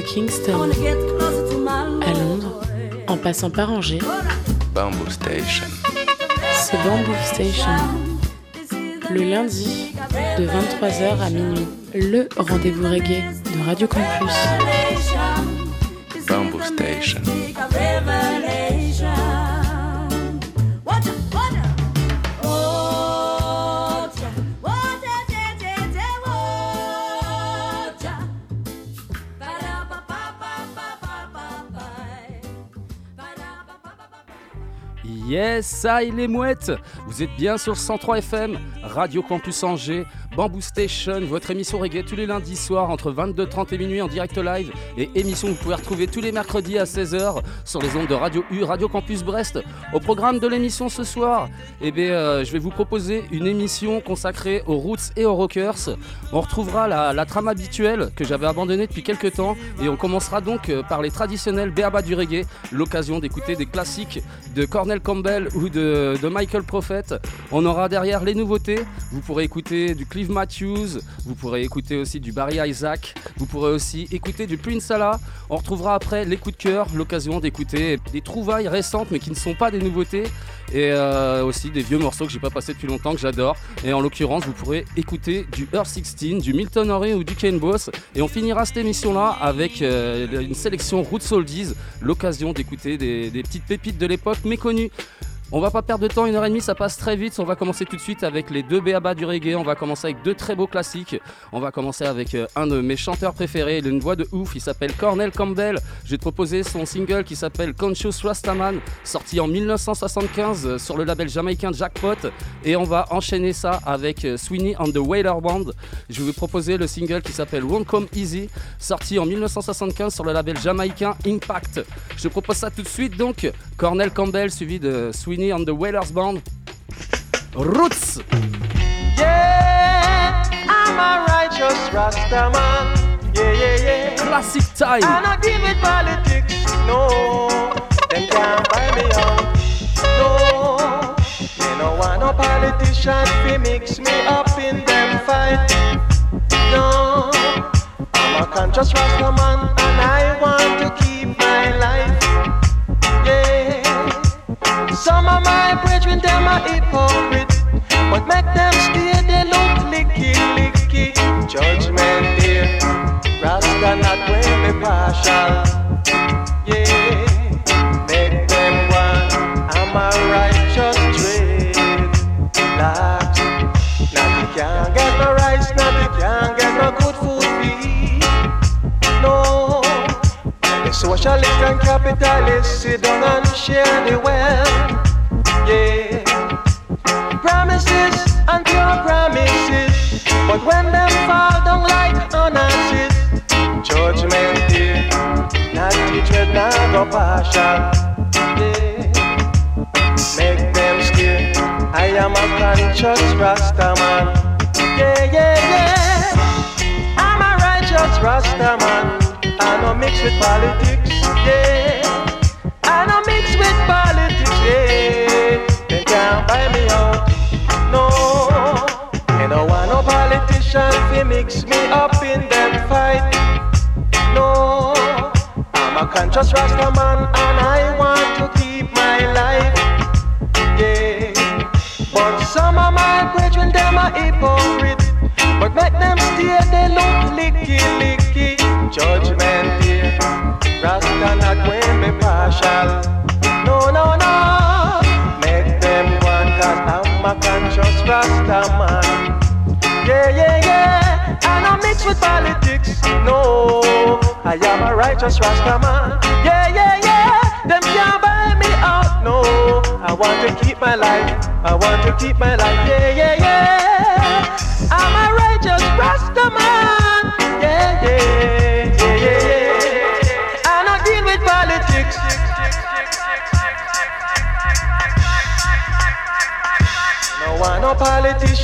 de Kingston à Londres, en passant par Angers, Bamboo Station. c'est Bamboo Station. Le lundi, de 23h à minuit, le rendez-vous reggae de Radio Campus. Bamboo Station. Yes, ça les mouettes Vous êtes bien sur 103 FM, Radio Campus Angers, Bamboo Station, votre émission reggae tous les lundis soirs entre 22h30 et minuit en direct live et émission que vous pouvez retrouver tous les mercredis à 16h sur les ondes de Radio U, Radio Campus Brest. Au programme de l'émission ce soir, eh bien, euh, je vais vous proposer une émission consacrée aux roots et aux rockers. On retrouvera la, trame habituelle que j'avais abandonnée depuis quelques temps et on commencera donc euh, par les traditionnels béaba du reggae, l'occasion d'écouter des classiques de Cornel Campbell ou de, de Michael Prophet. On aura derrière les nouveautés, vous pourrez écouter du Matthews, vous pourrez écouter aussi du Barry Isaac, vous pourrez aussi écouter du Prince Salah. On retrouvera après les coups de cœur, l'occasion d'écouter des trouvailles récentes mais qui ne sont pas des nouveautés et euh, aussi des vieux morceaux que j'ai pas passé depuis longtemps que j'adore. Et en l'occurrence, vous pourrez écouter du Earth 16, du Milton Henry ou du Ken Boss. Et on finira cette émission-là avec euh, une sélection Roots Oldies, l'occasion d'écouter des petites pépites de l'époque méconnues. On va pas perdre de temps, une heure et demie, ça passe très vite. On va commencer tout de suite avec les deux béabas du reggae. On va commencer avec deux très beaux classiques. On va commencer avec euh, un de mes chanteurs préférés, il une voix de ouf. Il s'appelle Cornel Campbell. Je vais te proposer son single qui s'appelle Conscious Rastaman, sorti en 1975 euh, sur le label jamaïcain Jackpot. Et on va enchaîner ça avec euh, Sweeney and the Wailer Band. Je vais vous proposer le single qui s'appelle Won't Come Easy, sorti en 1975 sur le label jamaïcain Impact. Je propose ça tout de suite donc. Cornel Campbell suivi de Sweeney and the Wailers Band. Roots! Yeah, I'm a righteous Rasta man. Yeah, yeah, yeah. Classic time! I not deal with politics, no. Them can't buy me out, no. Me no want no politician fi mix me up in them fight, no. I'm a conscious Rasta man and I want to keep my life, Some of my brethren them are hypocrite, but make them stay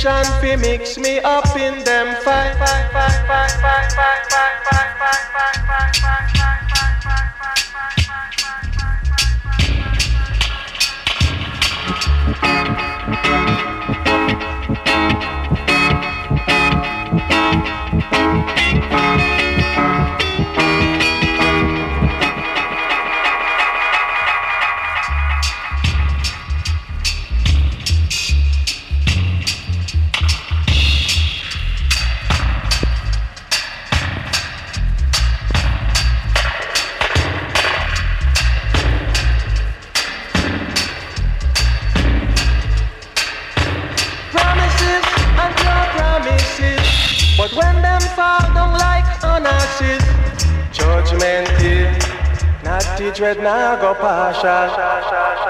politician fi mix me up in them fight. teach red now go partial.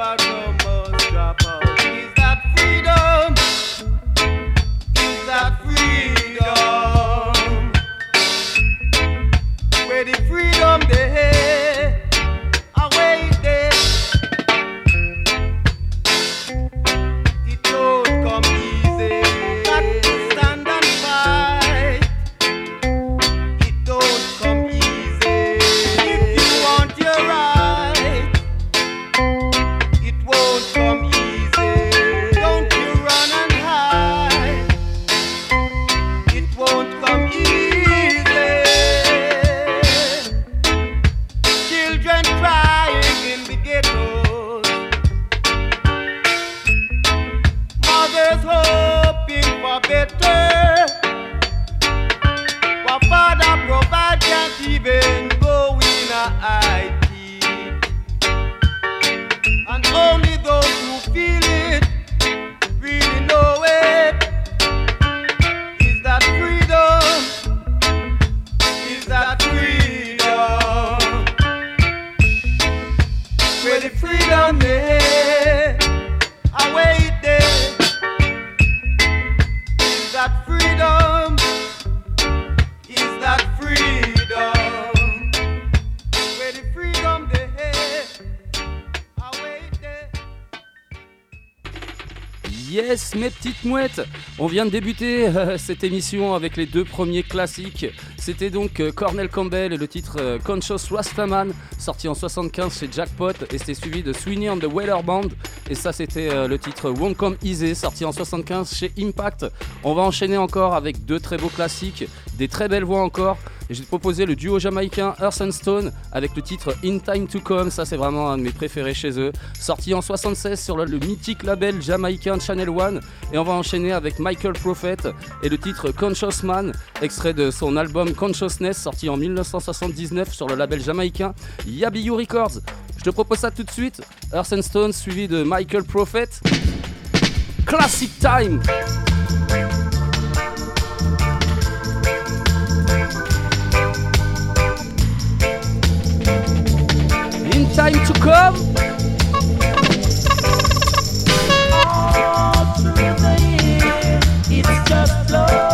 about no On vient de débuter euh, cette émission avec les deux premiers classiques. C'était donc euh, Cornel Campbell et le titre euh, Conscious Rastaman, sorti en 75 chez Jackpot, et c'était suivi de Sweeney and the Whaler Band, et ça c'était le titre Won't Come Easy, sorti en 75 chez Impact. On va enchaîner encore avec deux très beaux classiques, des très belles voix encore. Et j'ai proposé le duo jamaïcain Earth and Stone avec le titre In Time to Come. Ça, c'est vraiment un de mes préférés chez eux. Sorti en 76 sur le, mythique label jamaïcain Channel One. Et on va enchaîner avec Michael Prophet et le titre Conscious Man, extrait de son album Consciousness, sorti en 1979 sur le label jamaïcain Yabiyu Records. Je te propose ça tout de suite. Earth and Stone suivi de Michael Prophet. Classic Time! time to come. All through the year, it's just love.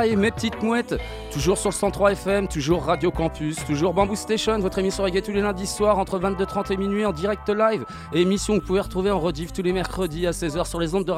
Mes petites mouettes. Toujours sur le 103 FM, toujours Radio Campus, toujours Bamboo Station, votre émission reggae tous les lundis soirs entre 22h30 et minuit en direct live. Émission que vous pouvez retrouver en rediff tous les mercredis à 16h sur les ondes de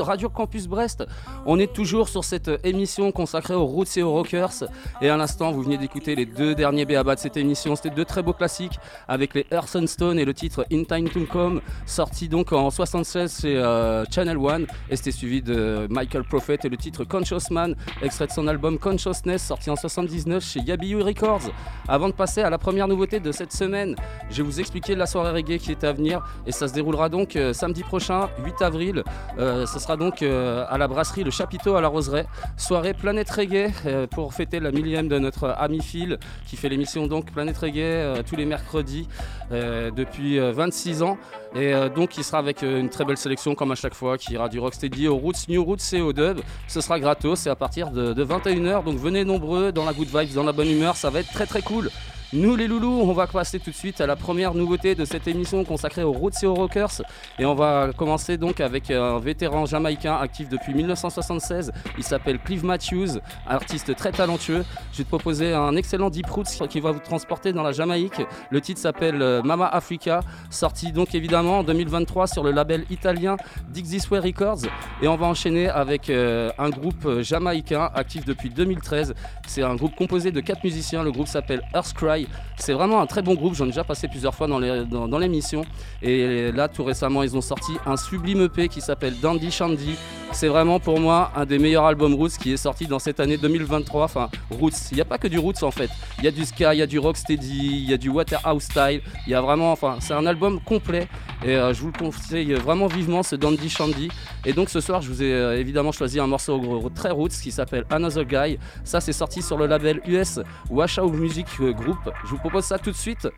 Radio Campus Brest. On est toujours sur cette émission consacrée aux roots et aux rockers. Et à l'instant, vous venez d'écouter les deux derniers béabas de cette émission. C'était deux très beaux classiques avec les Earth Stone et le titre In Time to Come, sorti donc en 76 chez euh, Channel One. Et c'était suivi de Michael Prophet et le titre Conscious Man, extrait de son album Consciousness, sorti en 79 chez Yabiyu Records. Avant de passer à la première nouveauté de cette semaine, je vais vous expliquer la soirée reggae qui est à venir. Et ça se déroulera donc euh, samedi prochain, 8 avril. Euh, ce sera donc à la brasserie Le Chapiteau à la Roseraie. Soirée Planète Reggae pour fêter la millième de notre ami Phil qui fait l'émission donc Planète Reggae tous les mercredis depuis euh, 26 ans. Et euh, donc il sera avec euh, une très belle sélection comme à chaque fois qui ira du rocksteady au roots, new roots et au dub. Ce sera gratos et à partir de, de 21h. Donc venez nombreux dans la good vibes, dans la bonne humeur, ça va être très très cool. Nous les loulous, on va passer tout de suite à la première nouveauté de cette émission consacrée aux roots et aux rockers. Et on va commencer donc avec un vétéran jamaïcain actif depuis 1976. Il s'appelle Clive Matthews, artiste très talentueux. Je vais te proposer un excellent deep roots qui va vous transporter dans la Jamaïque. Le titre s'appelle euh, Mama Africa, sorti donc évidemment en 2023 sur le label italien Dixisway Records. Et on va enchaîner avec euh, un groupe euh, jamaïcain actif depuis 2013. C'est un groupe composé de quatre musiciens. Le groupe s'appelle Earthcry. C'est vraiment un très bon groupe. J'en ai déjà passé plusieurs fois dans l'émission. Et là, tout récemment, ils ont sorti un sublime EP qui s'appelle Dandy Shandy. C'est vraiment pour moi un des meilleurs albums Roots qui est sorti dans cette année 2023. Enfin, Roots, il n'y a pas que du Roots en fait. Il y a du ska, il y a du rocksteady, il y a du Waterhouse style. Il y a vraiment, enfin, c'est un album complet. Et euh, je vous le conseille vraiment vivement, ce Dandy Shandy. Et donc ce soir, je vous ai euh, évidemment choisi un morceau très Roots qui s'appelle Another Guy. Ça, c'est sorti sur le label US Washout Music euh, Group. Je vous propose ça tout de suite.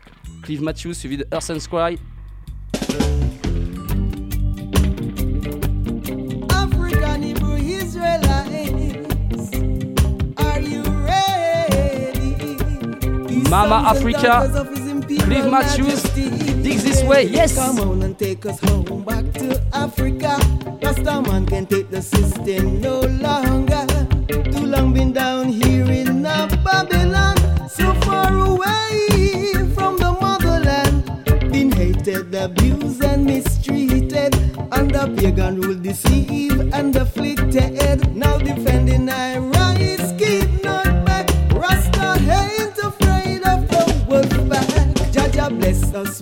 Clive Matthews suivi de Earth and Sky. Mama Africa, Clive Matthews, Majesty. Dig This Way, yes. Come on and take us home back to Africa. Rasta man can take the system no longer. Too long been down here in Babylon, so far away from the motherland. Been hated, abused, and mistreated. Under pagan rule, deceived and afflicted. Now defending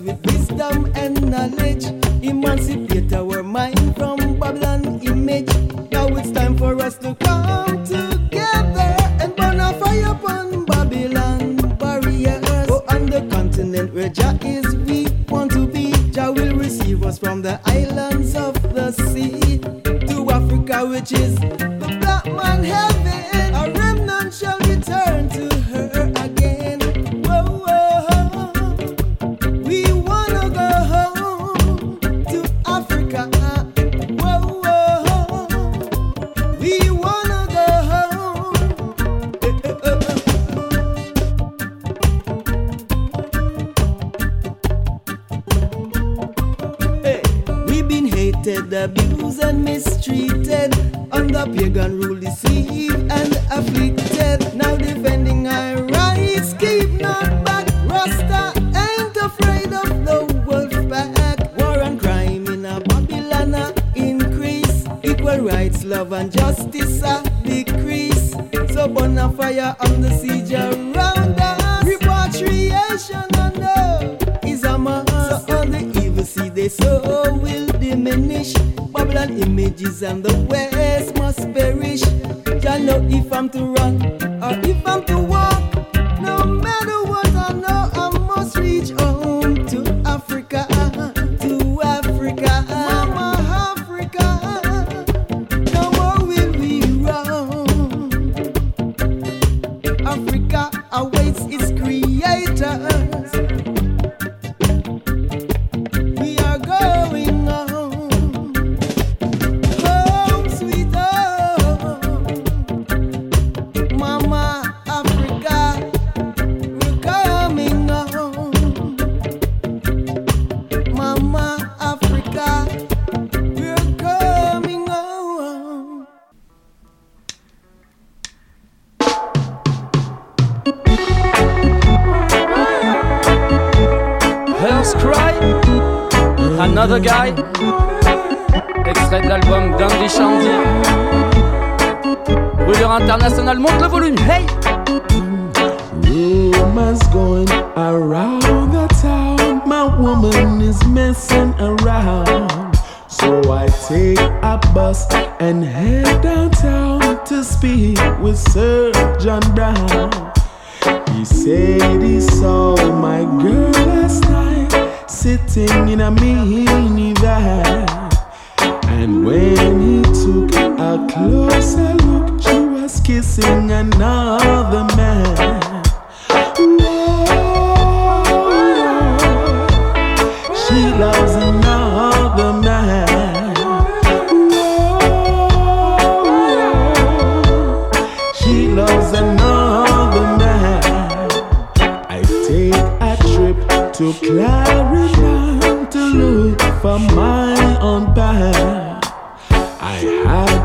with wisdom and knowledge. Emancipate our mind from Babylon image. Now it's time for us to come together and burn a fire upon Babylon barriers. Go on the continent where Jah is, we want to be. Jah will receive us from the islands of the sea to Africa, which is the black man heaven.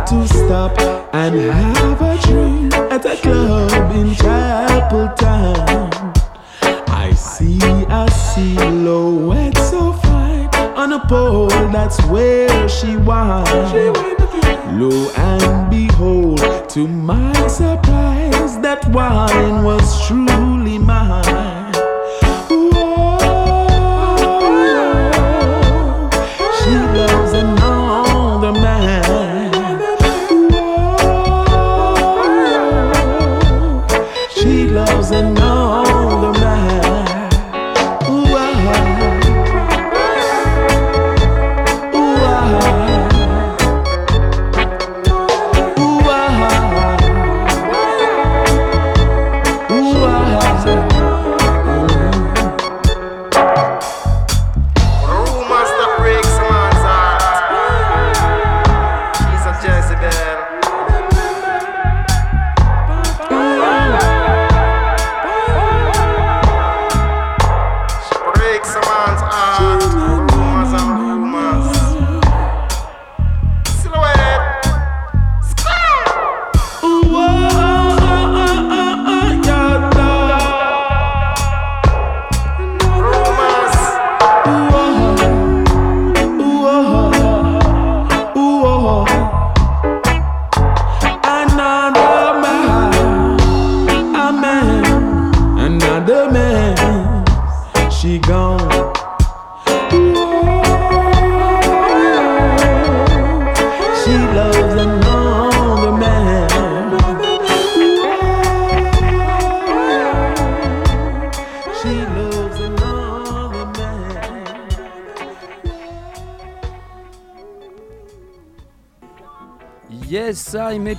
To stop and have a drink at a club in Chapel Town. I see a silhouette so fine on a pole, that's where she was. Lo and behold, to my surprise, that wine was truly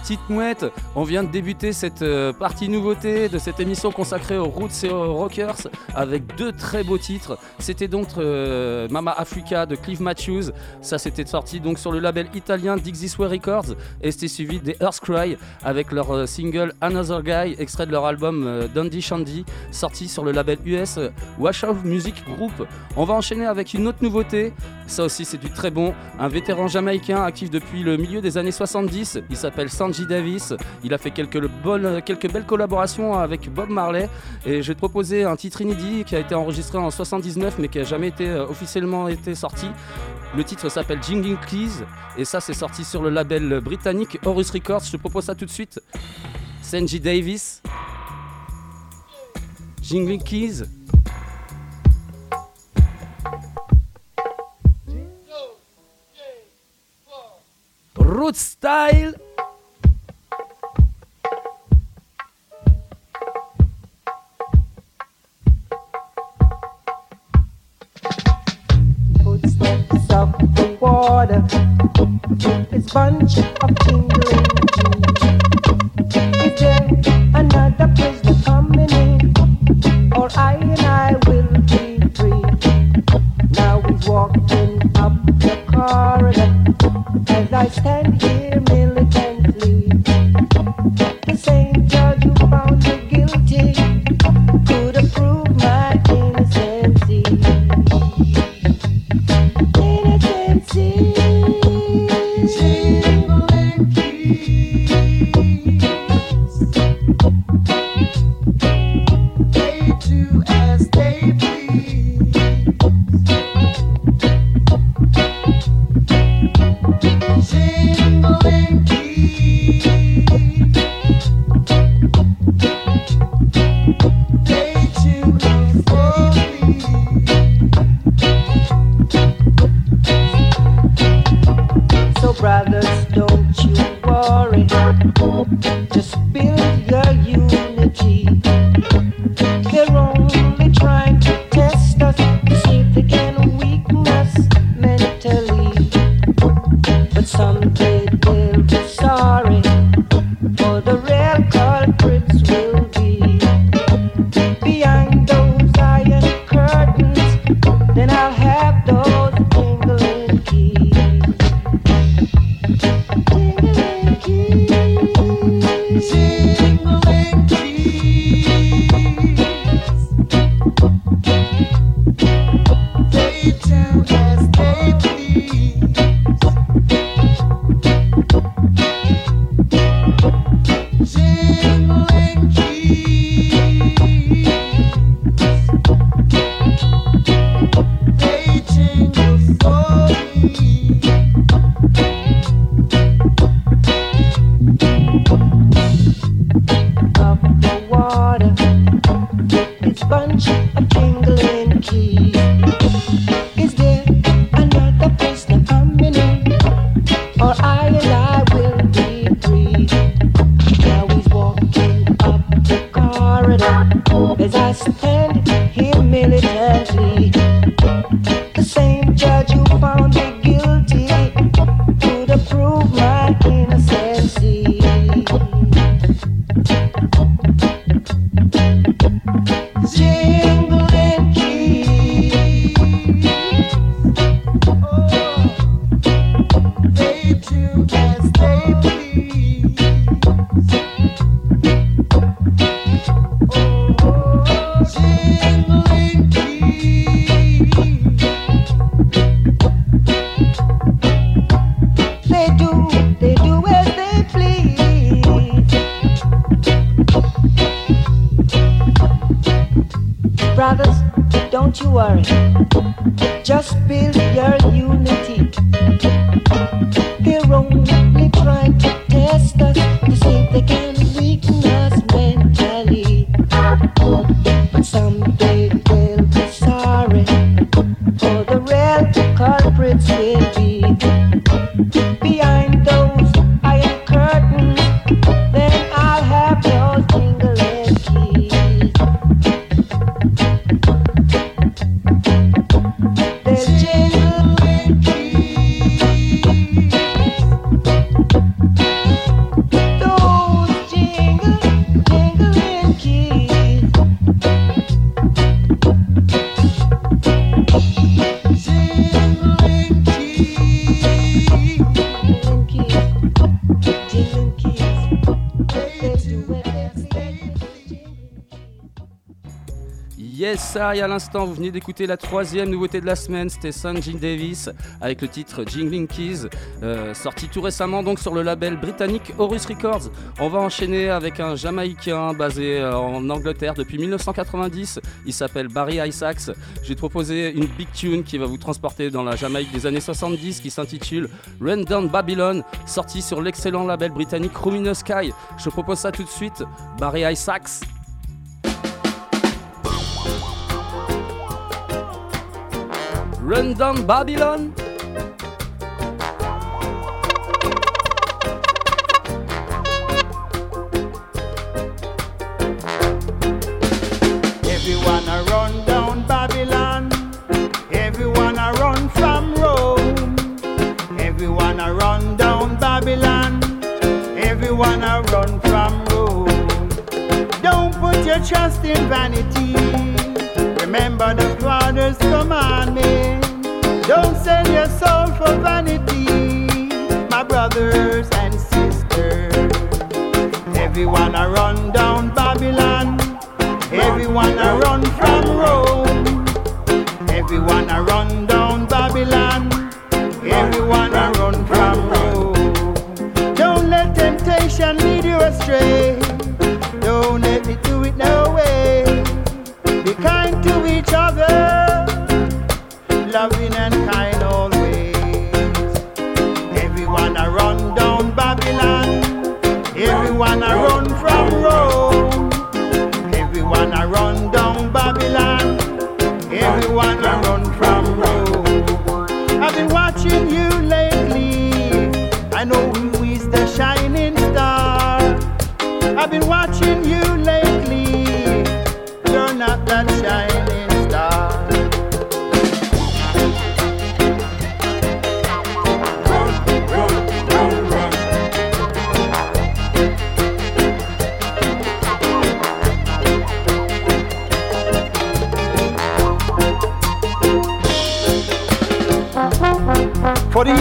petites mouettes, on vient de débuter cette euh, partie nouveauté de cette émission consacrée aux roots et aux rockers avec deux très beaux titres. C'était donc euh, Mama Africa de Clive Matthews, ça c'était sorti donc sur le label italien Dixie Way Records et c'était suivi des Earthcry avec leur euh, single Another Guy, extrait de leur album Dundee Shandy, sorti sur le label US Wash Out Music Group. On va enchaîner avec une autre nouveauté, ça aussi c'est du très bon, un vétéran jamaïcain actif depuis le milieu des années 70, il s'appelle Sanji Davis, il a fait quelques, bonnes, quelques belles collaborations avec Bob Marley. Et je vais te proposer un titre inédit qui a été enregistré en 79 mais qui a jamais été euh, officiellement été sorti. Le titre s'appelle Jingling Keys. Et ça c'est sorti sur le label britannique Horus Records, je te propose ça tout de suite. Sanji Davis, Jingling Keys. Style. footsteps of the water. This bunch of tingling Argentina. À l'instant, vous venez d'écouter la troisième nouveauté de la semaine, c'était Sanjin Davis avec le titre Jingling Keys, euh, sorti tout récemment donc sur le label britannique Horus Records. On va enchaîner avec un Jamaïcain basé euh, en Angleterre depuis 1990. Il s'appelle Barry Isaacs. J'ai proposé une big tune qui va vous transporter dans la Jamaïque des années 70 qui s'intitule Run Down Babylon, sorti sur l'excellent label britannique Luminous Sky. Je propose ça tout de suite. Barry Isaacs. Run down Babylon. Everyone a run down Babylon. Everyone a run from Rome. Everyone a run down Babylon. Everyone a run from Rome. Don't put your trust in vanity. Remember the Father's commandment. Don't sell your soul for vanity, my brothers and sisters. Everyone a run down Babylon. Everyone a run from Rome. Everyone a run down Babylon. Everyone a run from Rome. Don't let temptation lead you astray. Don't let it do it no way. Be kind to each other,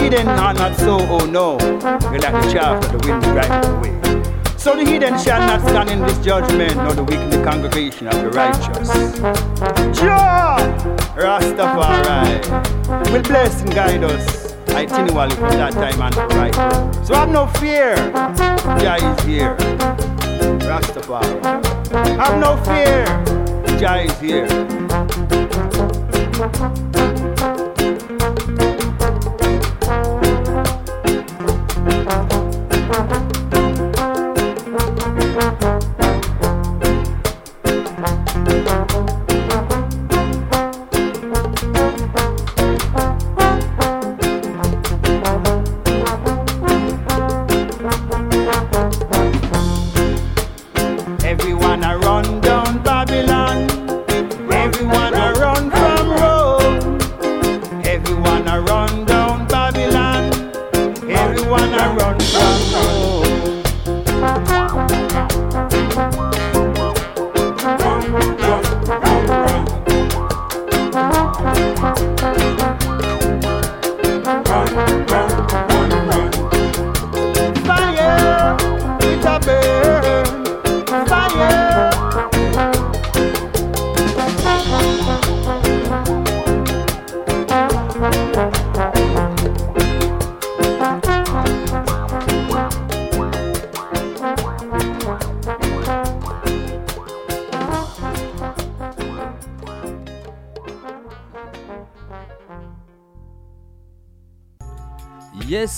heathen are not so, oh no, they like the chaff that the wind drives away. So the heathen shall not stand in this judgment, nor the weak in the congregation of the righteous. Jah, Rastafari, will bless and guide us itinerally from that time and right. So have no fear, Jah is here. Rastafari, have no fear, Jah is here.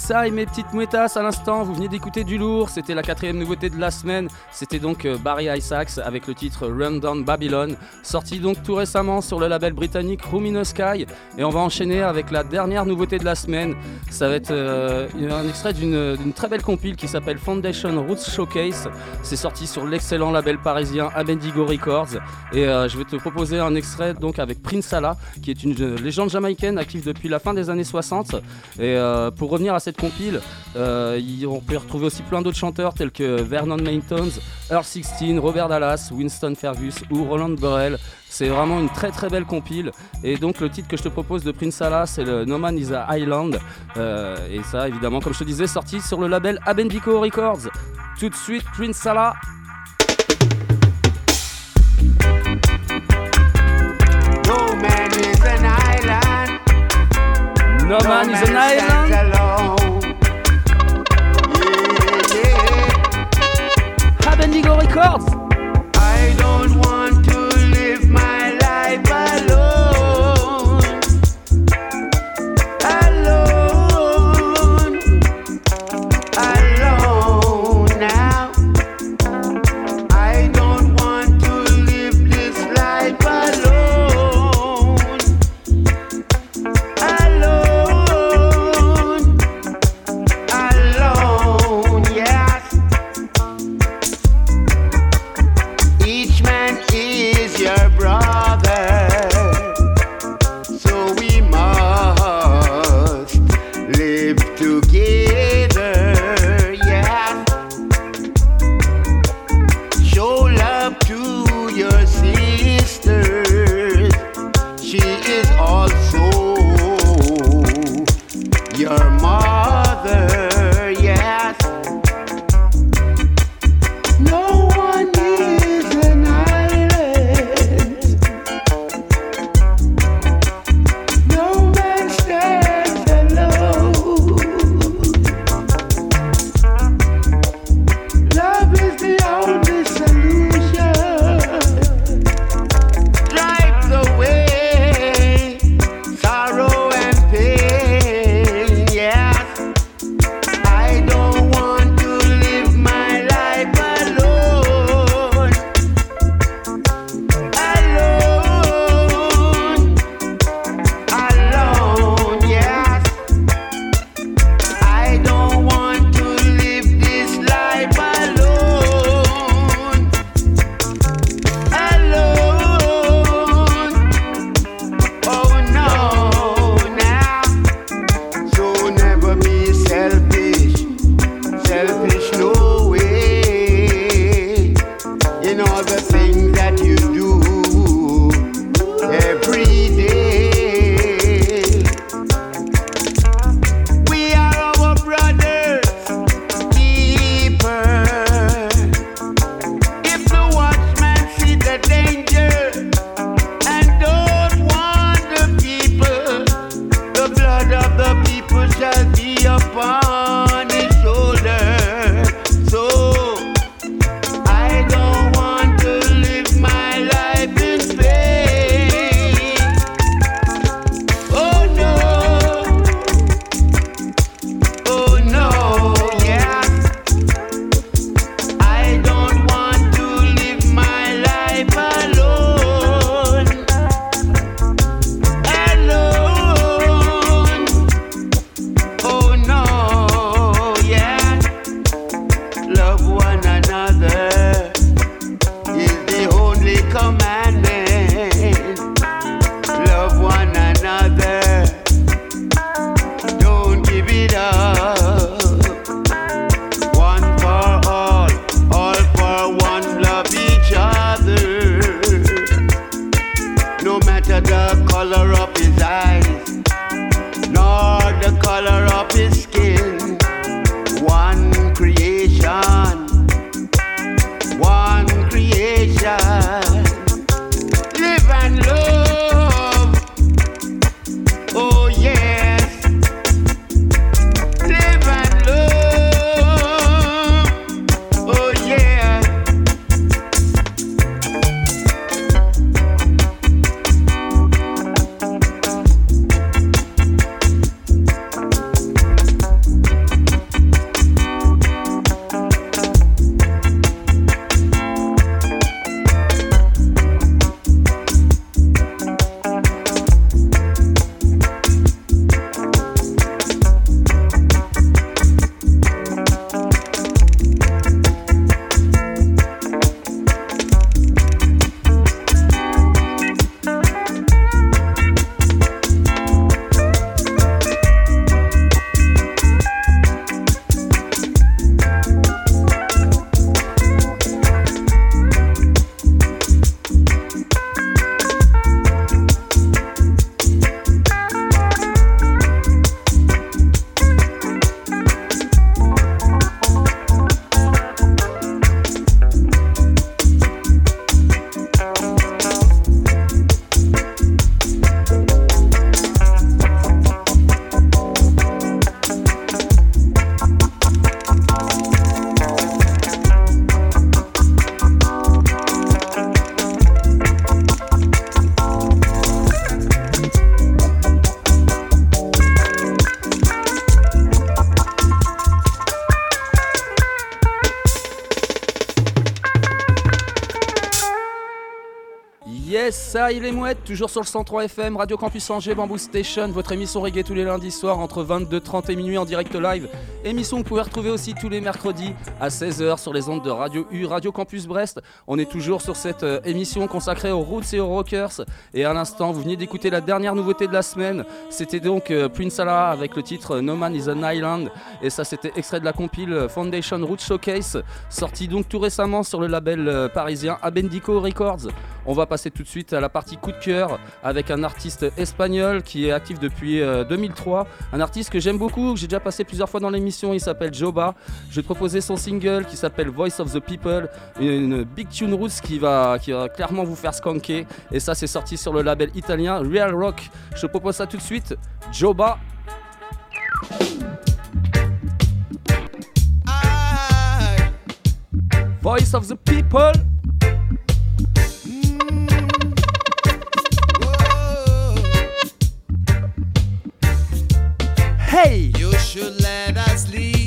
Ça et mes petites mouettas à l'instant, vous venez d'écouter du lourd, c'était la quatrième nouveauté de la semaine, c'était donc euh, Barry Isaacs avec le titre Run Down Babylon, sorti donc tout récemment sur le label britannique Room in the Sky, et on va enchaîner avec la dernière nouveauté de la semaine, ça va être euh, un extrait d'une très belle compile qui s'appelle Foundation Roots Showcase, c'est sorti sur l'excellent label parisien Abendigo Records, et euh, je vais te proposer un extrait donc avec Prince Salah, qui est une légende jamaïcaine active depuis la fin des années 60, et pour revenir à cette compile, euh, on peut y retrouver aussi plein d'autres chanteurs tels que Vernon Maintons, Earl 16, Robert Dallas, Winston Fergus ou Roland Burrell. C'est vraiment une très très belle compile. Et donc le titre que je te propose de Prince Salah, c'est le No Man is a Island. Euh, et ça, évidemment, comme je te disais, sorti sur le label Abendico Records. Tout de suite, Prince Salah. No man is an island. No Man is an Island. Yeah. Abendigo Records. I don't want Yes, ça, il est mouette, toujours sur le 103 FM, Radio Campus Angers, Bamboo Station, votre émission reggae tous les lundis soirs entre 22h30 et minuit en direct live. Émission que vous pouvez retrouver aussi tous les mercredis à 16h sur les ondes de Radio U, Radio Campus Brest. On est toujours sur cette euh, émission consacrée aux roots et aux rockers. Et à l'instant, vous venez d'écouter la dernière nouveauté de la semaine. C'était donc euh, Prince Allah avec le titre No Man is an Island. Et ça, c'était extrait de la compile Foundation Roots Showcase, sorti donc tout récemment sur le label euh, parisien Abendico Records. On va passer tout de suite à la partie coup de cœur avec un artiste espagnol qui est actif depuis euh, 2003. Un artiste que j'aime beaucoup, que j'ai déjà passé plusieurs fois dans l'émission. Il s'appelle Joba. Je vais proposer son single qui s'appelle Voice of the People, une big tune roots qui va, qui va clairement vous faire skanker. Et ça, c'est sorti sur le label italien Real Rock. Je te propose ça tout de suite. Joba. Voice of the People. Hey! You should let us lead,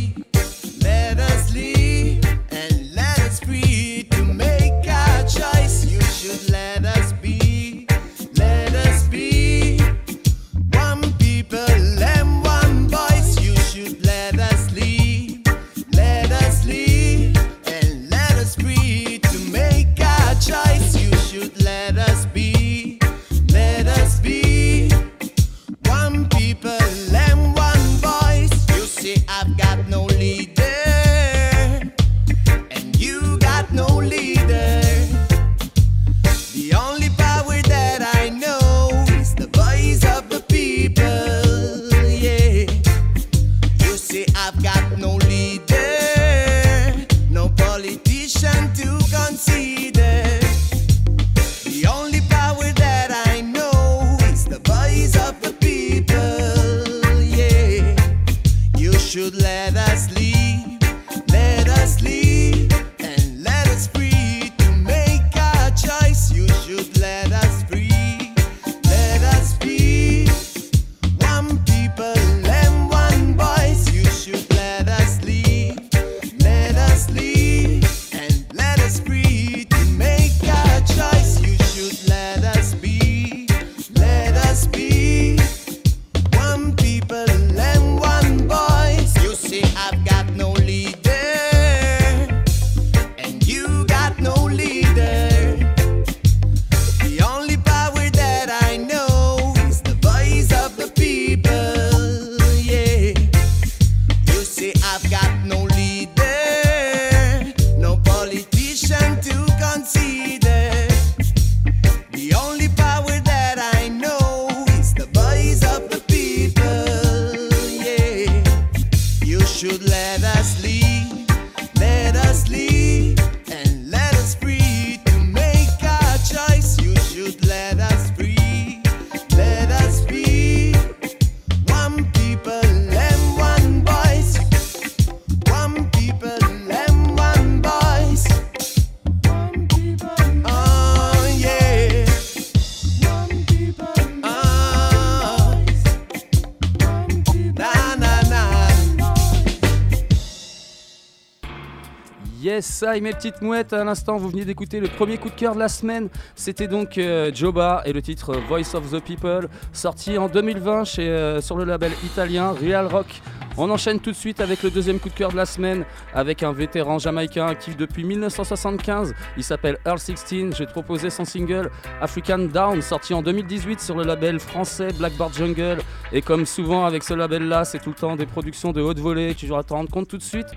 Versailles, mes petites mouettes. À l'instant, vous venez d'écouter le premier coup de cœur de la semaine. C'était donc euh, Joba et le titre Voice of the People, sorti en 2020 euh, sur le label italien Real Rock. On enchaîne tout de suite avec le deuxième coup de cœur de la semaine, avec un vétéran jamaïcain actif depuis 1975. Il s'appelle Earl 16. J'ai proposé son single African Down, sorti en 2018 sur le label français Blackboard Jungle. Et comme souvent avec ce label-là, c'est tout le temps des productions de haute volée Tu je te rendre compte tout de suite.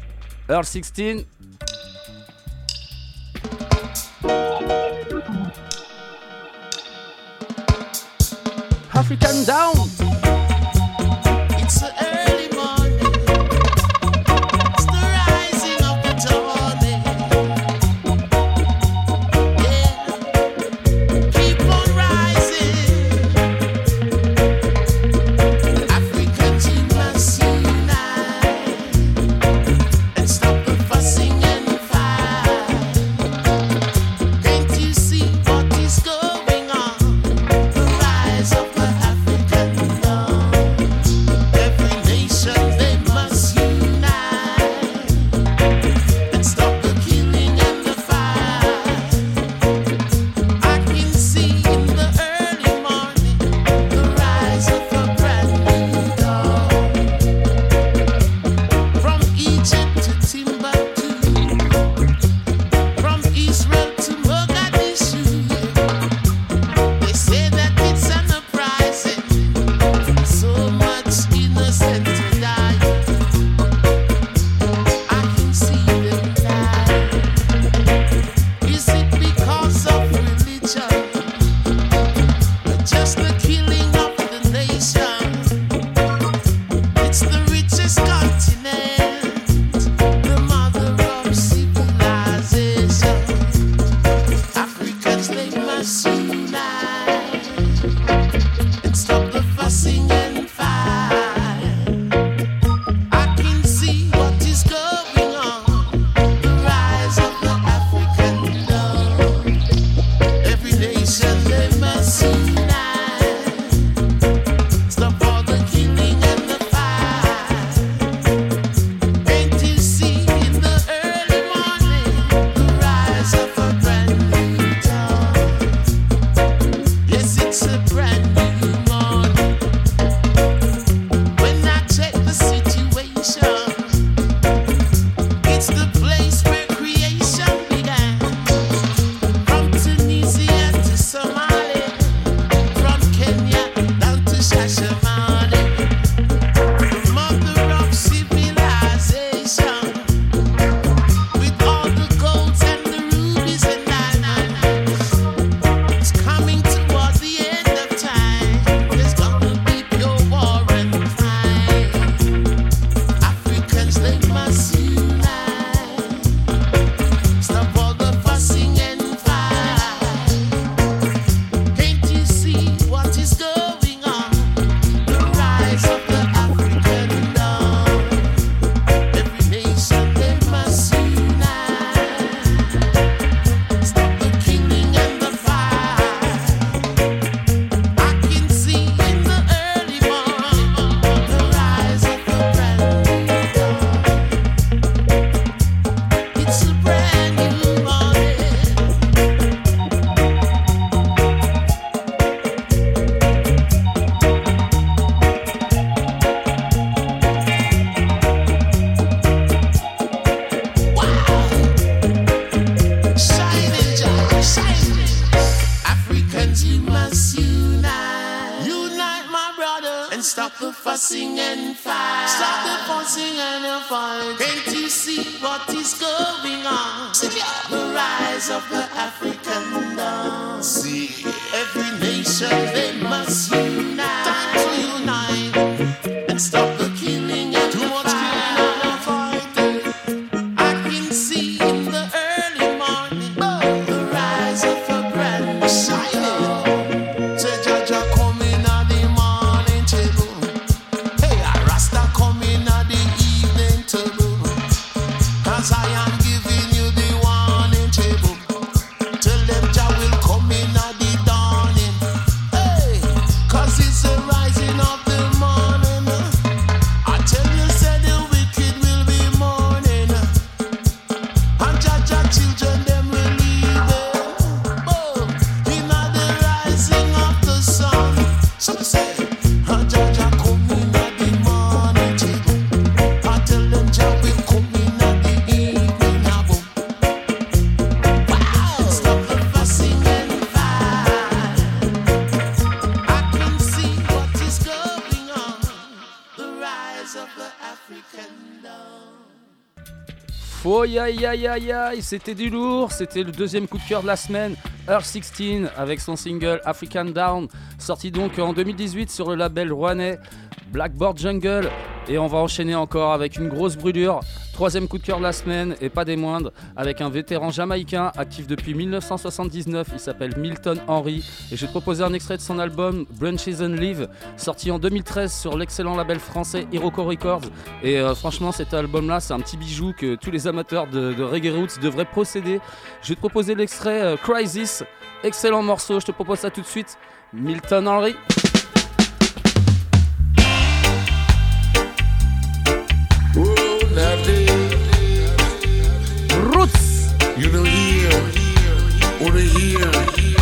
Earl 16, African down. nothing aïe aïe aïe aïe aïe, c'était du lourd, c'était le deuxième coup de cœur de la semaine, Earth 16 avec son single African Down, sorti donc en 2018 sur le label rouennais Blackboard Jungle. Et on va enchaîner encore avec une grosse brûlure, troisième coup de cœur de la semaine et pas des moindres, avec un vétéran jamaïcain actif depuis 1979, il s'appelle Milton Henry. Et je vais te proposer un extrait de son album Branches and Live, sorti en 2013 sur l'excellent label français Hiroko Records. Et euh, franchement, cet album-là, c'est un petit bijou que tous les amateurs de, reggae roots devraient posséder. Je vais te proposer l'extrait euh, Crisis, excellent morceau, je te propose ça tout de suite. Milton Henry. The here,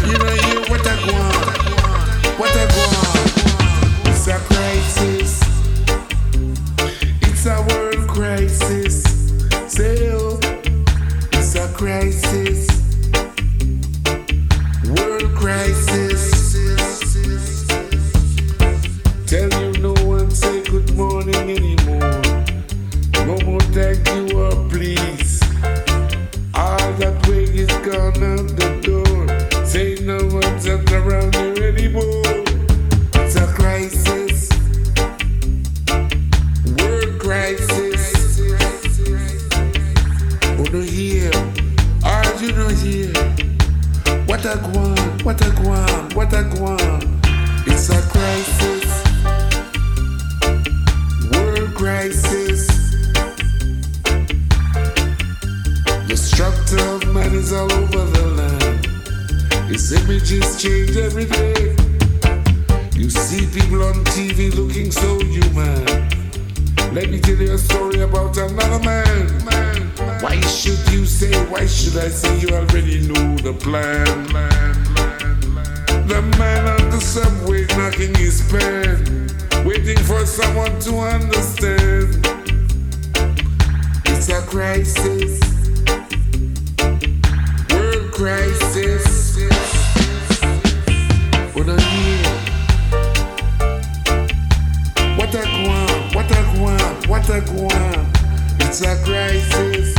you know here what I want, what I want. It's a crisis, it's a world crisis. Say oh, it's a crisis, world crisis. A guan, what a guan, what a guan. It's a crisis. World crisis. The structure of man is all over the land. His images change every day. You see people on TV looking so human. Let me tell you a story about another man. man. Why should you say, why should I say you already know the plan? The man on the subway knocking his pen, waiting for someone to understand. It's a crisis, world crisis. What a year. What a guam, what a guam, what. It's a crisis,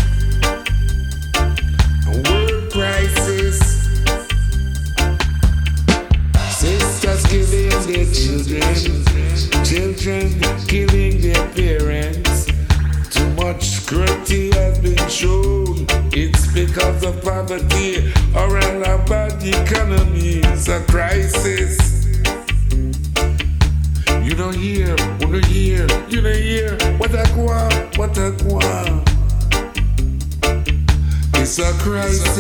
poverty or a bad economy. It's a crisis. You don't hear, you don't hear, you don't hear. What a guam, what a guam. It's a crisis,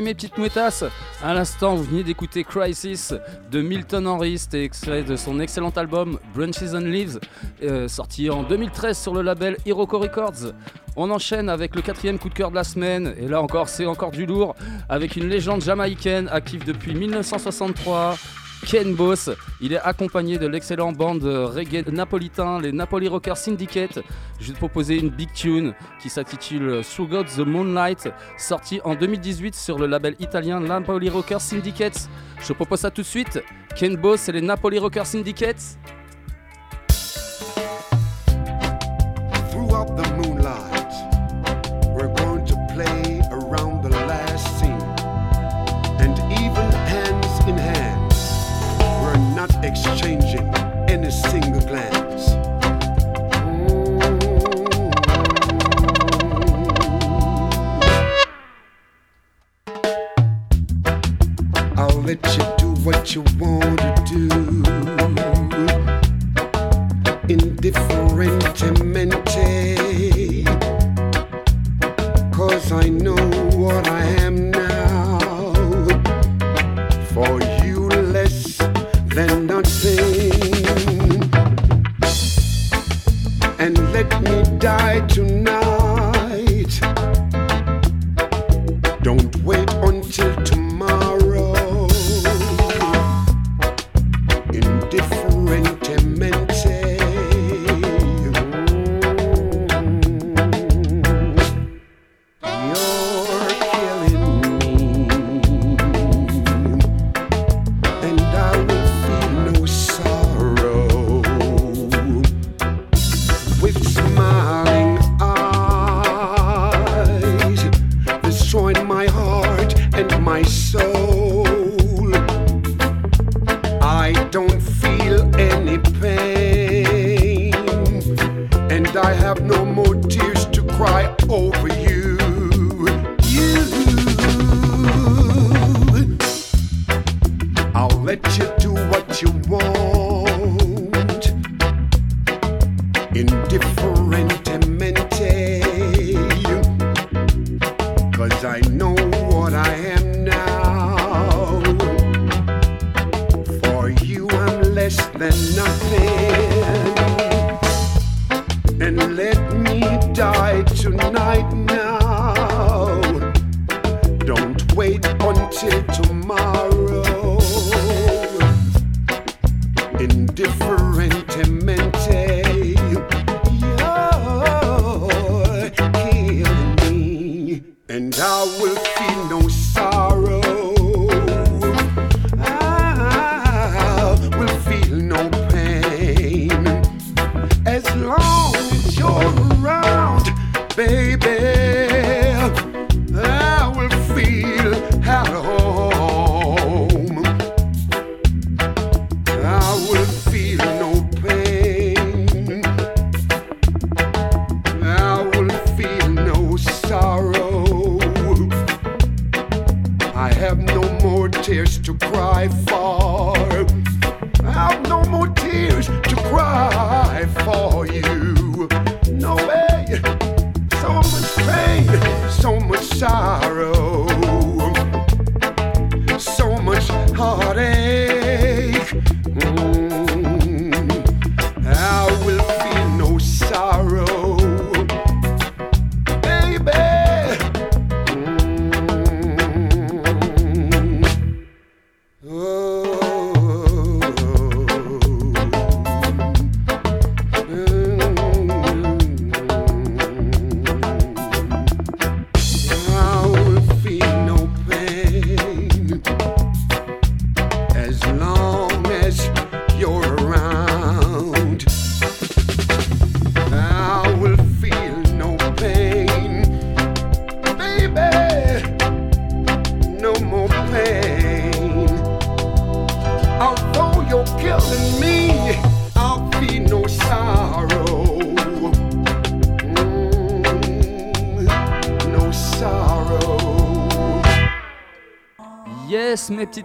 Mes petites mouettasses. À l'instant, vous venez d'écouter Crisis de Milton Henry. C'était extrait de son excellent album Branches and Leaves, euh, sorti en 2013 sur le label Hiroko Records. On enchaîne avec le quatrième coup de cœur de la semaine. Et là encore, c'est encore du lourd. Avec une légende jamaïcaine active depuis 1963. Ken Boss, il est accompagné de l'excellent band reggae napolitain, les Napoli Rockers Syndicate. Je vais te proposer une big tune qui s'intitule Through God the Moonlight, sorti en 2018 sur le label italien Napoli Rockers Syndicate. Je te propose ça tout de suite. Ken Boss et les Napoli Rockers Syndicate.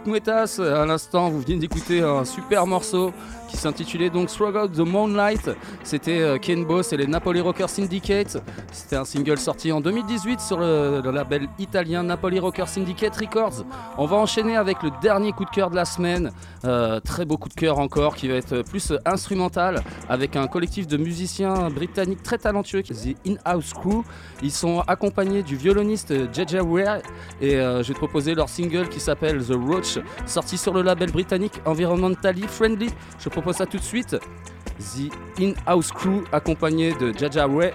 Mouettasses, à l'instant vous venez d'écouter un super morceau qui s'intitulait donc Struggle the Moonlight. C'était euh, Ken Boss et les Napoli Rocker Syndicate. C'était un single sorti en 2018 sur le, le label italien Napoli Rocker Syndicate Records. On va enchaîner avec le dernier coup de cœur de la semaine. Euh, très beau coup de cœur encore qui va être plus instrumental avec un collectif de musiciens britanniques très talentueux, The In-House Crew. Ils sont accompagnés du violoniste JJ Ware et euh, je vais te proposer leur single qui s'appelle The Roach, sorti sur le label britannique Environmentally Friendly. Je propose ça tout de suite. The In-House Crew accompagné de Jaja Way.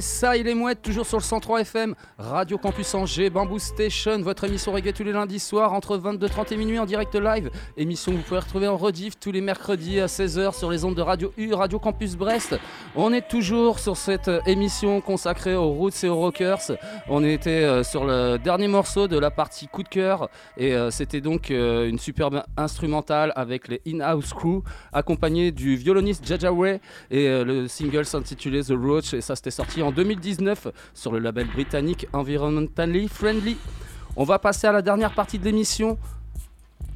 Ça il est mouette, toujours sur le 103 FM, Radio Campus Angers, Bamboo Station, votre émission reggae tous les lundis soirs entre 22h30 et minuit en direct live. Émission que vous pouvez retrouver en rediff tous les mercredis à 16h sur les ondes de Radio U, Radio Campus Brest. On est toujours sur cette euh, émission consacrée aux roots et aux rockers. On était euh, sur le dernier morceau de la partie coup de cœur et euh, c'était donc une superbe instrumentale avec les In-House Crew accompagné du violoniste Jaja Way et le single s'intitulait The Roach et ça c'était sorti en 2019 sur le label britannique Environmentally Friendly. On va passer à la dernière partie de l'émission.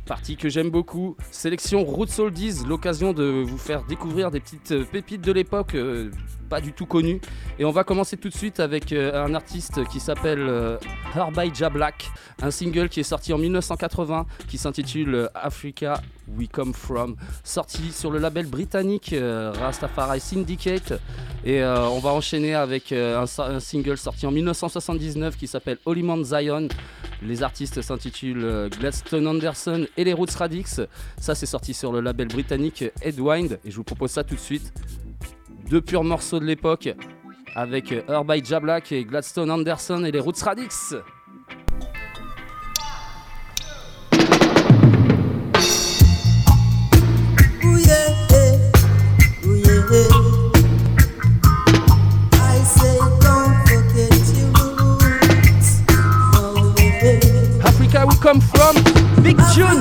Partie que j'aime beaucoup, sélection Roots Oldies, l'occasion de vous faire découvrir des petites euh, pépites de l'époque euh, pas du tout connues. Et on va commencer tout de suite avec euh, un artiste qui s'appelle euh, Her by Ja Black, un single qui est sorti en 1980 qui s'intitule euh, Africa We Come From, sorti sur le label britannique Rastafari Syndicate. Et on va enchaîner avec un, single sorti en 1979 qui s'appelle Holy Mount Zion. Les artistes s'intitulent Gladstone Anderson et les Roots Radix. Ça, c'est sorti sur le label britannique Headwind. Et je vous propose ça tout de suite. Deux purs morceaux de l'époque avec euh, Her by Ja Black et Gladstone Anderson et les Roots Radix. Africa We Come From, Big June.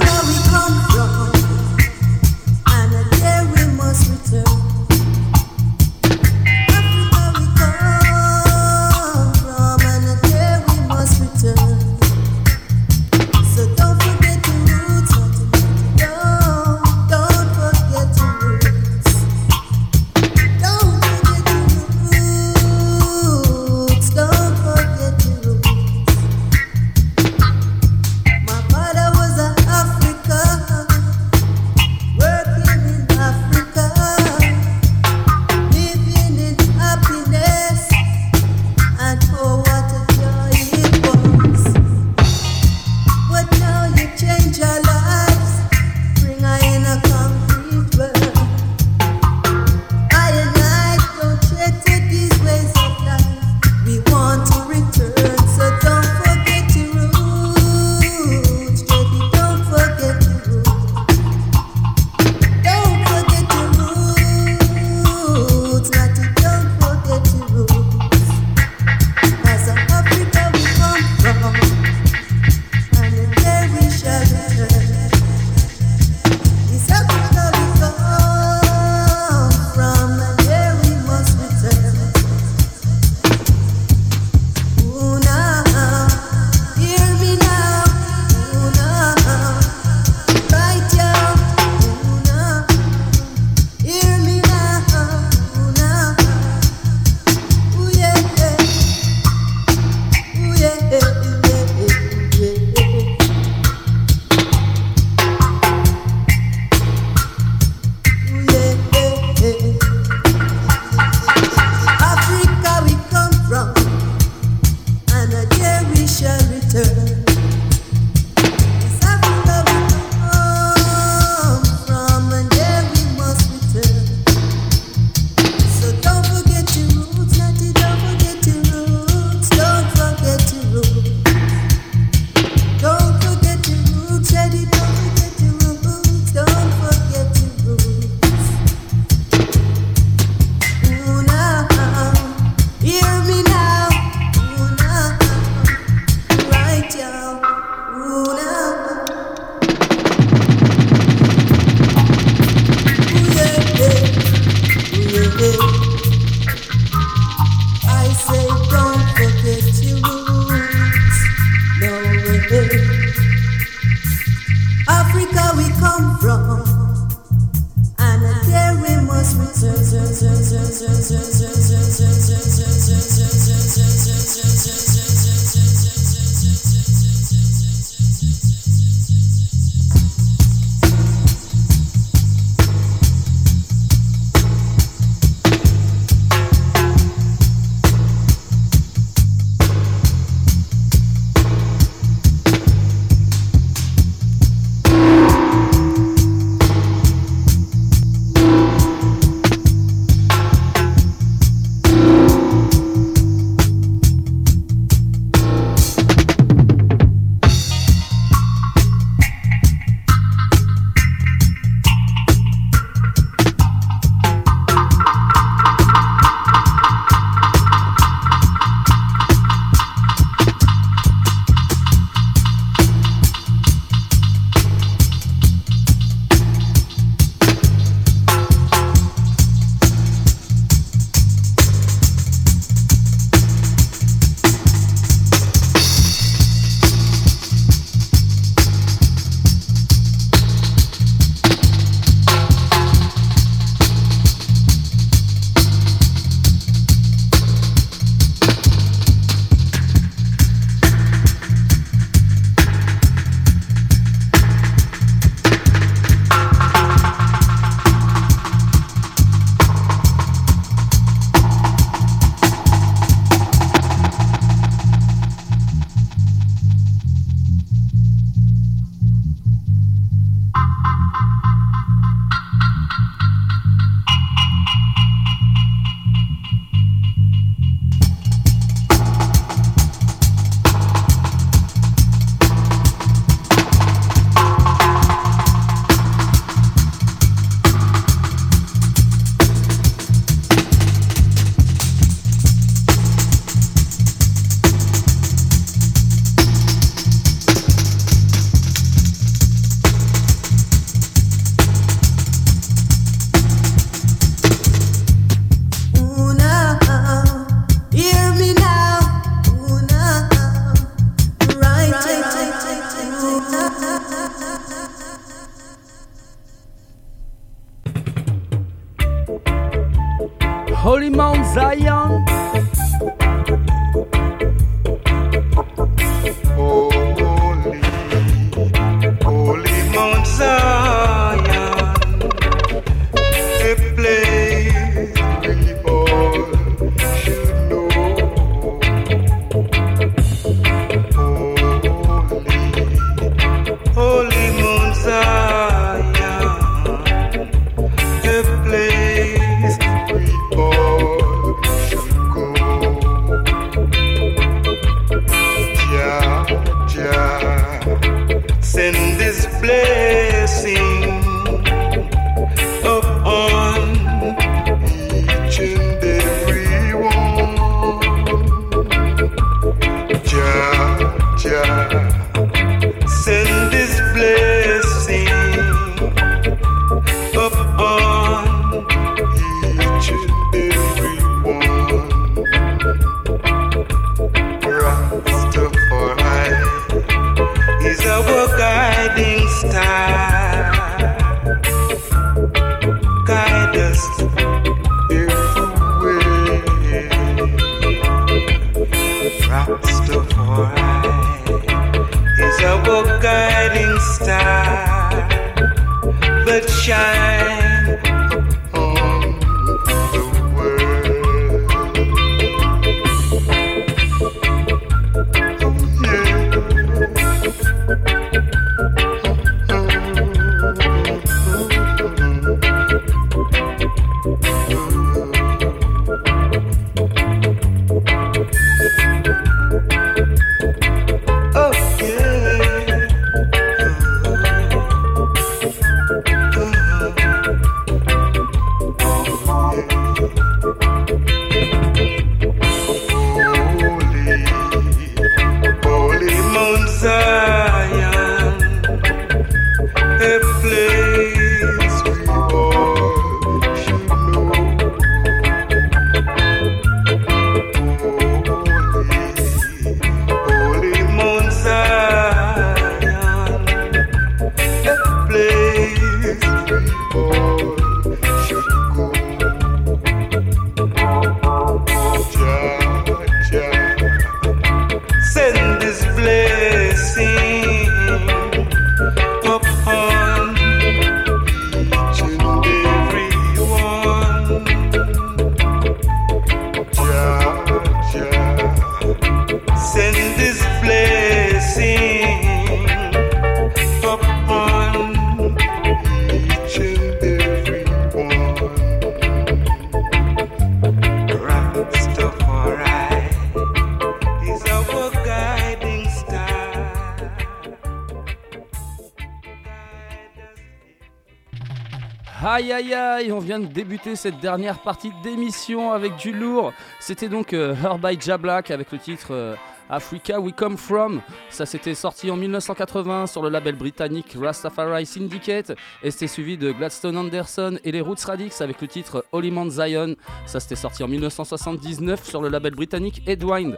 Cette dernière partie d'émission avec du lourd. C'était donc euh, Her by Jablack avec le titre euh, Africa We Come From. Ça s'était sorti en 1980 sur le label britannique Rastafari Syndicate et c'était suivi de Gladstone Anderson et les Roots Radix avec le titre Holy Mount Zion. Ça s'était sorti en 1979 sur le label britannique Edwind.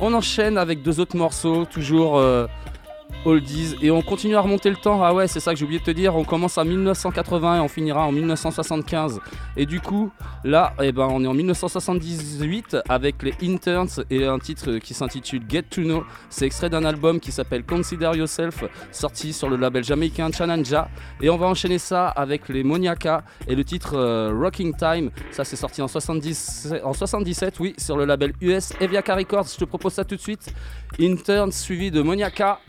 On enchaîne avec deux autres morceaux, toujours euh, et on continue à remonter le temps. Ah ouais, c'est ça que j'ai oublié de te dire. On commence en 1980 et on finira en 1975. Et du coup, là, eh ben, on est en 1978 avec les Interns et un titre qui s'intitule Get to Know. C'est extrait d'un album qui s'appelle Consider Yourself, sorti sur le label jamaïcain Chananja. Et on va enchaîner ça avec les Moniaka et le titre euh, Rocking Time. Ça, c'est sorti en, 70 en 77, oui, sur le label US Eviaca Records. Je te propose ça tout de suite. Interns suivi de Moniaka.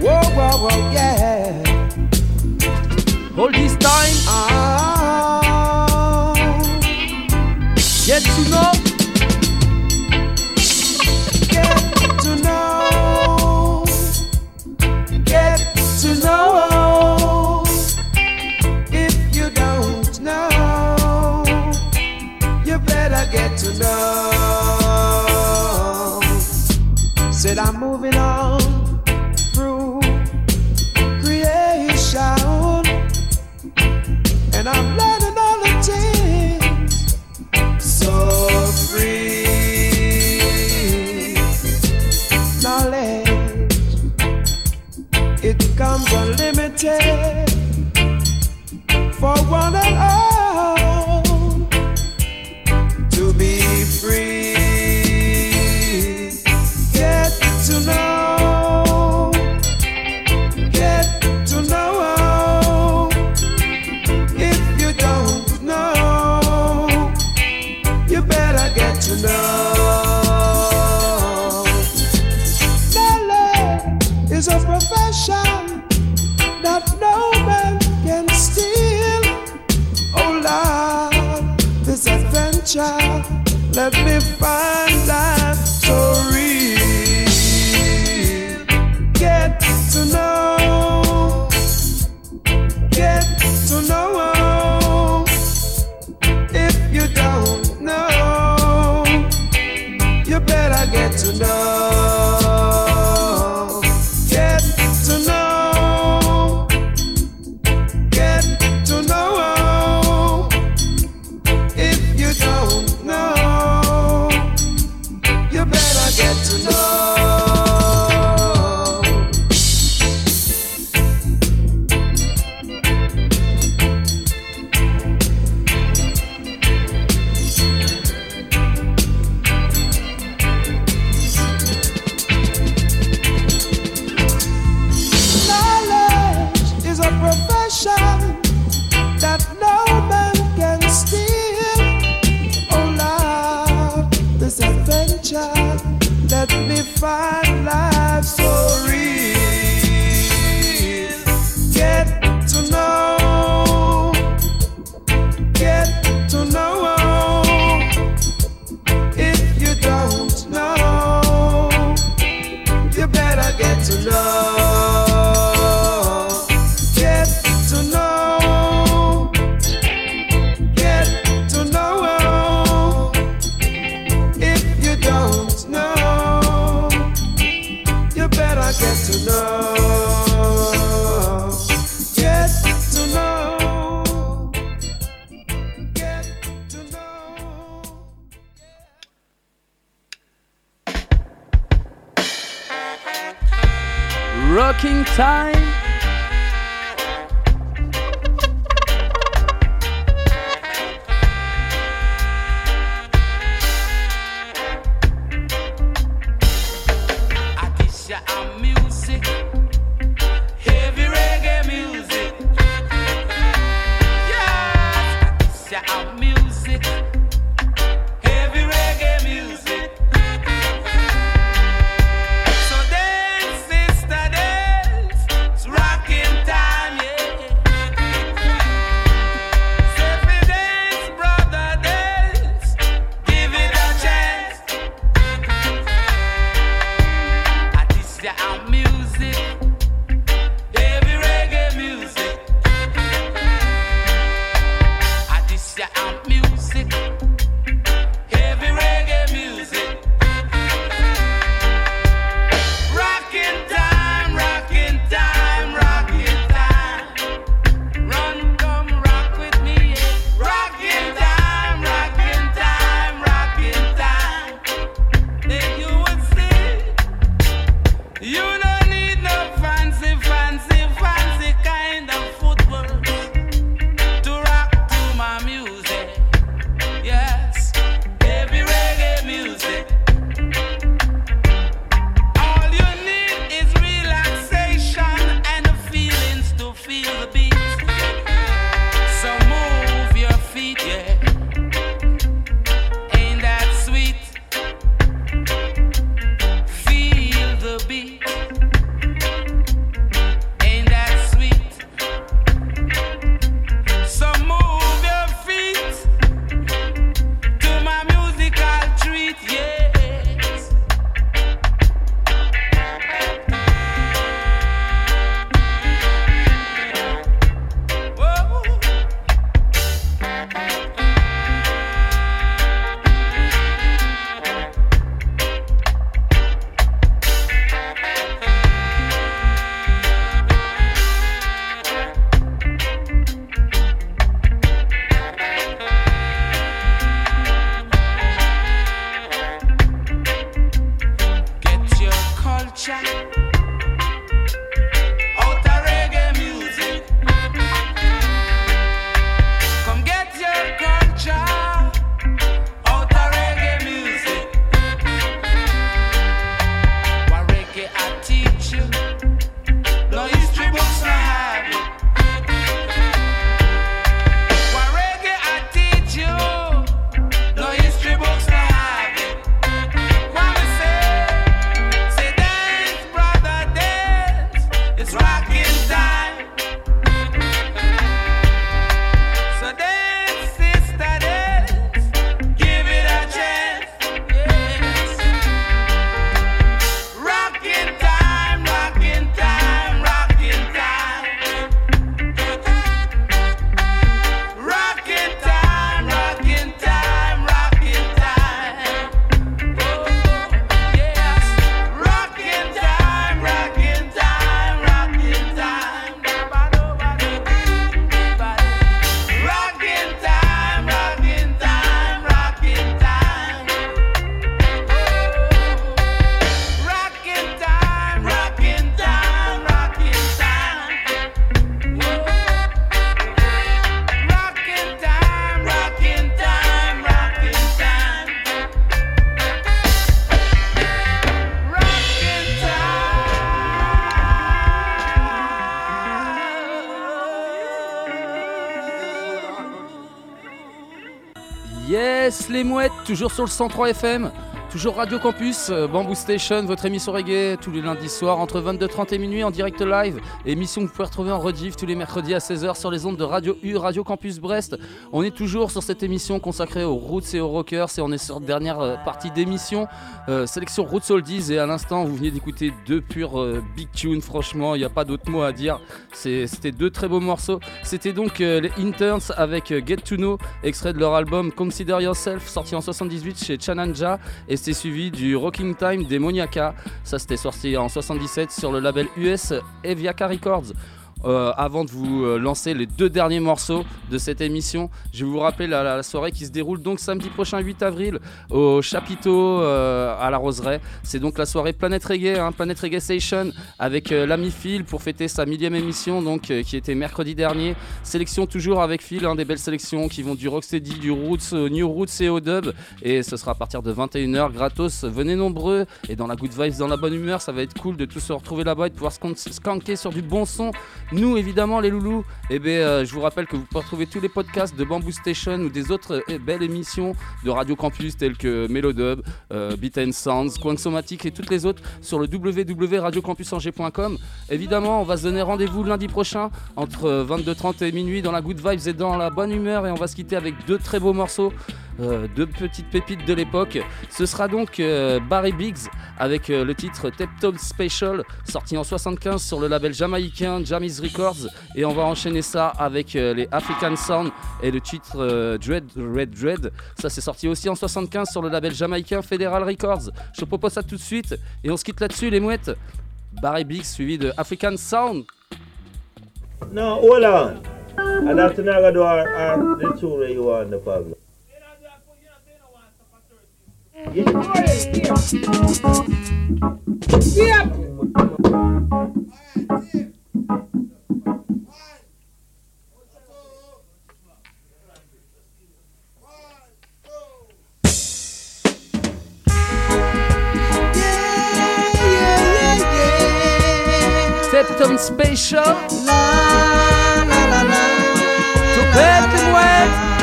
Whoa, whoa, whoa, yeah. All this Time. Toujours sur le 103 FM. Toujours Radio Campus, euh, Bamboo Station, votre émission reggae tous les lundis soirs entre 22h30 et minuit en direct live. Émission que vous pouvez retrouver en rediff tous les mercredis à 16h sur les ondes de Radio U, Radio Campus Brest. On est toujours sur cette émission consacrée aux roots et aux rockers et on est sur la dernière euh, partie d'émission. Euh, sélection Roots Oldies et à l'instant vous venez d'écouter deux purs big tunes, franchement il n'y a pas d'autre mot à dire. C'était deux très beaux morceaux. C'était donc les Interns avec Get to Know, extrait de leur album Consider Yourself, sorti en 78 chez Chananja, et c'était suivi du Rocking Time des Moniaka. Ça, c'était sorti en 77 sur le label US Eviaka Records. Euh, avant de vous euh, lancer les deux derniers morceaux de cette émission, je vais vous rappeler la, soirée qui se déroule donc samedi prochain 8 avril au chapiteau euh, à la Roseraie. C'est donc la soirée Planète Reggae, hein, Planète Reggae Station avec l'ami Phil pour fêter sa millième émission donc qui était mercredi dernier. Sélection toujours avec Phil, hein, des belles sélections qui vont du rocksteady, du roots, new roots et au dub et ce sera à partir de 21h gratos. Venez nombreux et dans la good vibes, dans la bonne humeur, ça va être cool de tous se retrouver là-bas et de pouvoir se skanker sur du bon son. Nous évidemment les loulous, et ben euh, je vous rappelle que vous pouvez retrouver tous les podcasts de Bamboo Station ou des autres euh, belles émissions de Radio Campus telles que Melodub, euh, Beat and Sounds, Coin Somatique et toutes les autres sur le www.radiocampusangers.com. Évidemment, on va se donner rendez-vous lundi prochain entre euh, 22h30 et minuit dans la good vibes et dans la bonne humeur et on va se quitter avec deux très beaux morceaux. Euh, deux petites pépites de l'époque. Ce sera donc euh, Barry Biggs avec euh, le titre Tep Top Special sorti en 75 sur le label jamaïcain Jammy's Records et on va enchaîner ça avec les African Sound et le titre Dread Red Dread. Ça c'est sorti aussi en 75 sur le label jamaïcain Federal Records. Je te propose ça tout de suite et on se quitte là-dessus les mouettes. Barry Biggs suivi de African Sound. Hold on. Problem. Septum Special. Topette les mouettes. No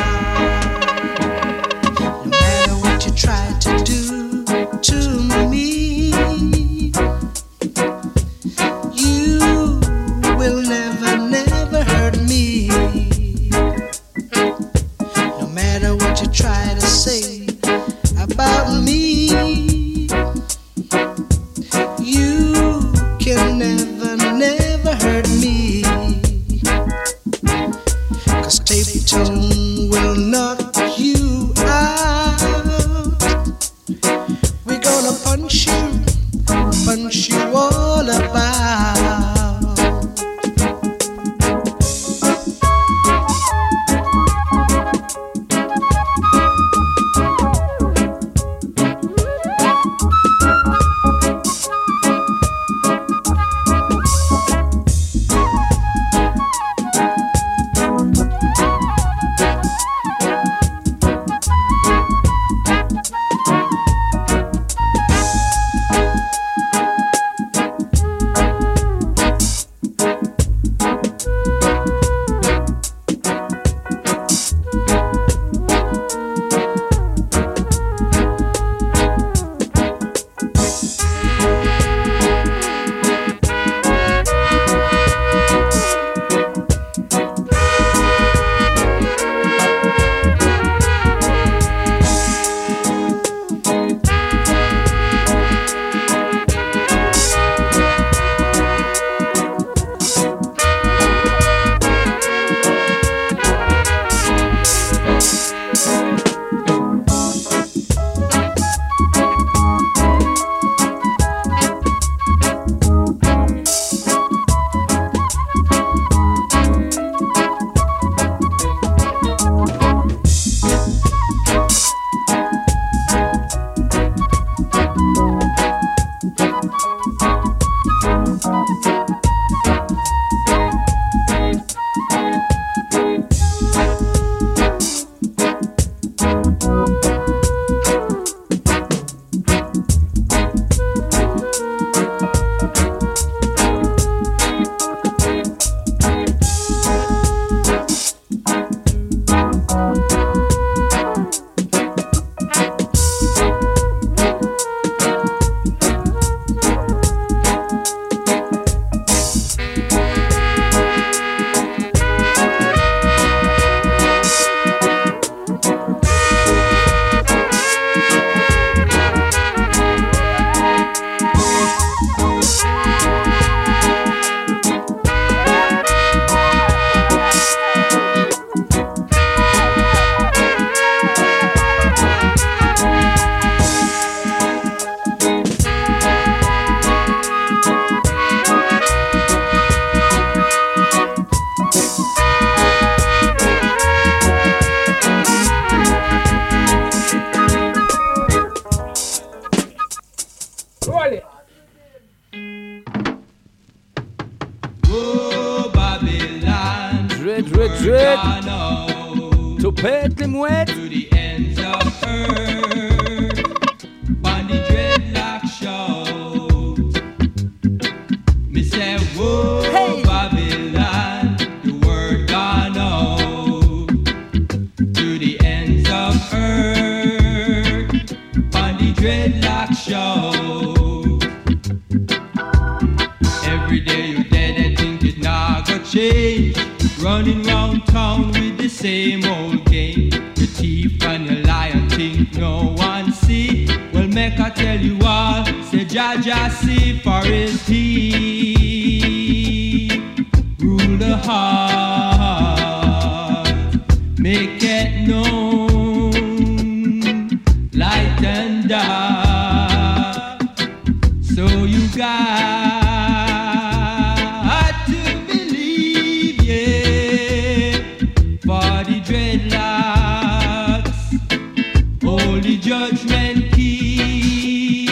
holy judgment key.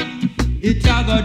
It a go